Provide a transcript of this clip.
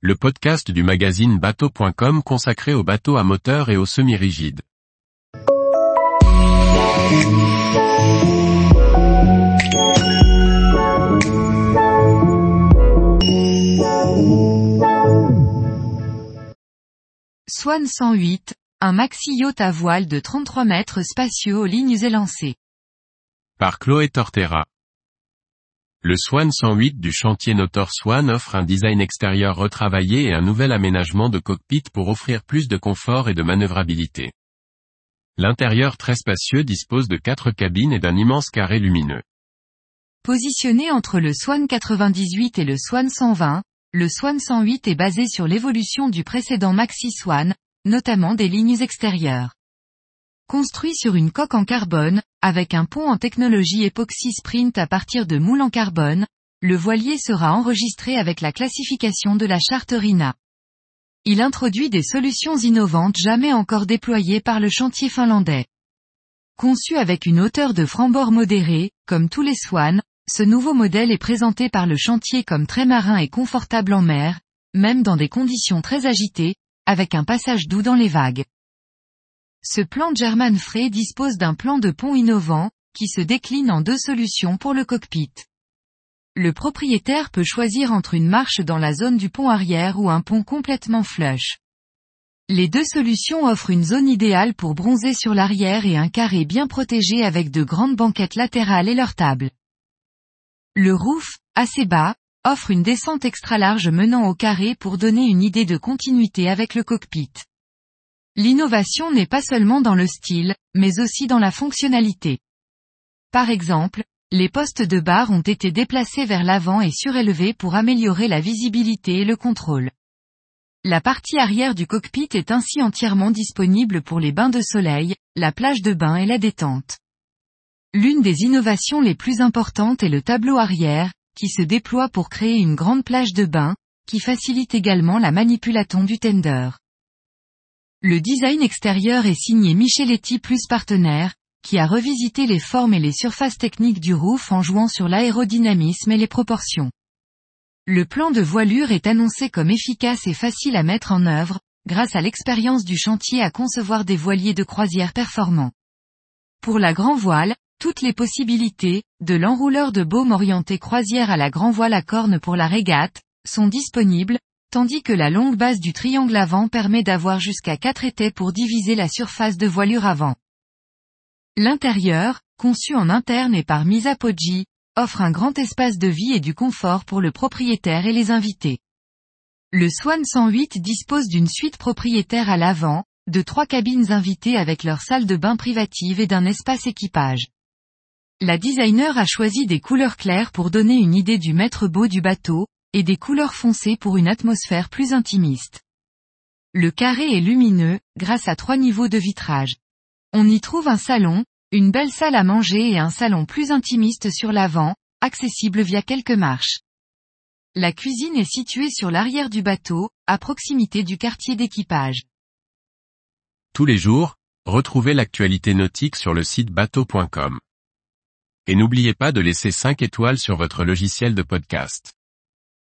le podcast du magazine bateau.com consacré aux bateaux à moteur et aux semi-rigides. Swan 108, un maxi yacht à voile de 33 mètres spacieux aux lignes élancées. Par Chloé Tortera. Le Swan 108 du chantier Notor Swan offre un design extérieur retravaillé et un nouvel aménagement de cockpit pour offrir plus de confort et de manœuvrabilité. L'intérieur très spacieux dispose de quatre cabines et d'un immense carré lumineux. Positionné entre le Swan 98 et le Swan 120, le Swan 108 est basé sur l'évolution du précédent Maxi Swan, notamment des lignes extérieures. Construit sur une coque en carbone, avec un pont en technologie époxy sprint à partir de moules en carbone, le voilier sera enregistré avec la classification de la charte RINA. Il introduit des solutions innovantes jamais encore déployées par le chantier finlandais. Conçu avec une hauteur de franc-bord modérée, comme tous les Swan, ce nouveau modèle est présenté par le chantier comme très marin et confortable en mer, même dans des conditions très agitées, avec un passage doux dans les vagues. Ce plan German Frey dispose d'un plan de pont innovant, qui se décline en deux solutions pour le cockpit. Le propriétaire peut choisir entre une marche dans la zone du pont arrière ou un pont complètement flush. Les deux solutions offrent une zone idéale pour bronzer sur l'arrière et un carré bien protégé avec de grandes banquettes latérales et leur table. Le roof, assez bas, offre une descente extra large menant au carré pour donner une idée de continuité avec le cockpit. L'innovation n'est pas seulement dans le style, mais aussi dans la fonctionnalité. Par exemple, les postes de barre ont été déplacés vers l'avant et surélevés pour améliorer la visibilité et le contrôle. La partie arrière du cockpit est ainsi entièrement disponible pour les bains de soleil, la plage de bain et la détente. L'une des innovations les plus importantes est le tableau arrière, qui se déploie pour créer une grande plage de bain, qui facilite également la manipulation du tender. Le design extérieur est signé Micheletti plus partenaire, qui a revisité les formes et les surfaces techniques du roof en jouant sur l'aérodynamisme et les proportions. Le plan de voilure est annoncé comme efficace et facile à mettre en œuvre, grâce à l'expérience du chantier à concevoir des voiliers de croisière performants. Pour la grand voile, toutes les possibilités, de l'enrouleur de baume orienté croisière à la grand voile à corne pour la régate, sont disponibles, tandis que la longue base du triangle avant permet d'avoir jusqu'à 4 étais pour diviser la surface de voilure avant. L'intérieur, conçu en interne et par Misapoggi, offre un grand espace de vie et du confort pour le propriétaire et les invités. Le Swan 108 dispose d'une suite propriétaire à l'avant, de trois cabines invitées avec leur salle de bain privative et d'un espace équipage. La designer a choisi des couleurs claires pour donner une idée du maître beau du bateau, et des couleurs foncées pour une atmosphère plus intimiste. Le carré est lumineux, grâce à trois niveaux de vitrage. On y trouve un salon, une belle salle à manger et un salon plus intimiste sur l'avant, accessible via quelques marches. La cuisine est située sur l'arrière du bateau, à proximité du quartier d'équipage. Tous les jours, retrouvez l'actualité nautique sur le site bateau.com. Et n'oubliez pas de laisser 5 étoiles sur votre logiciel de podcast.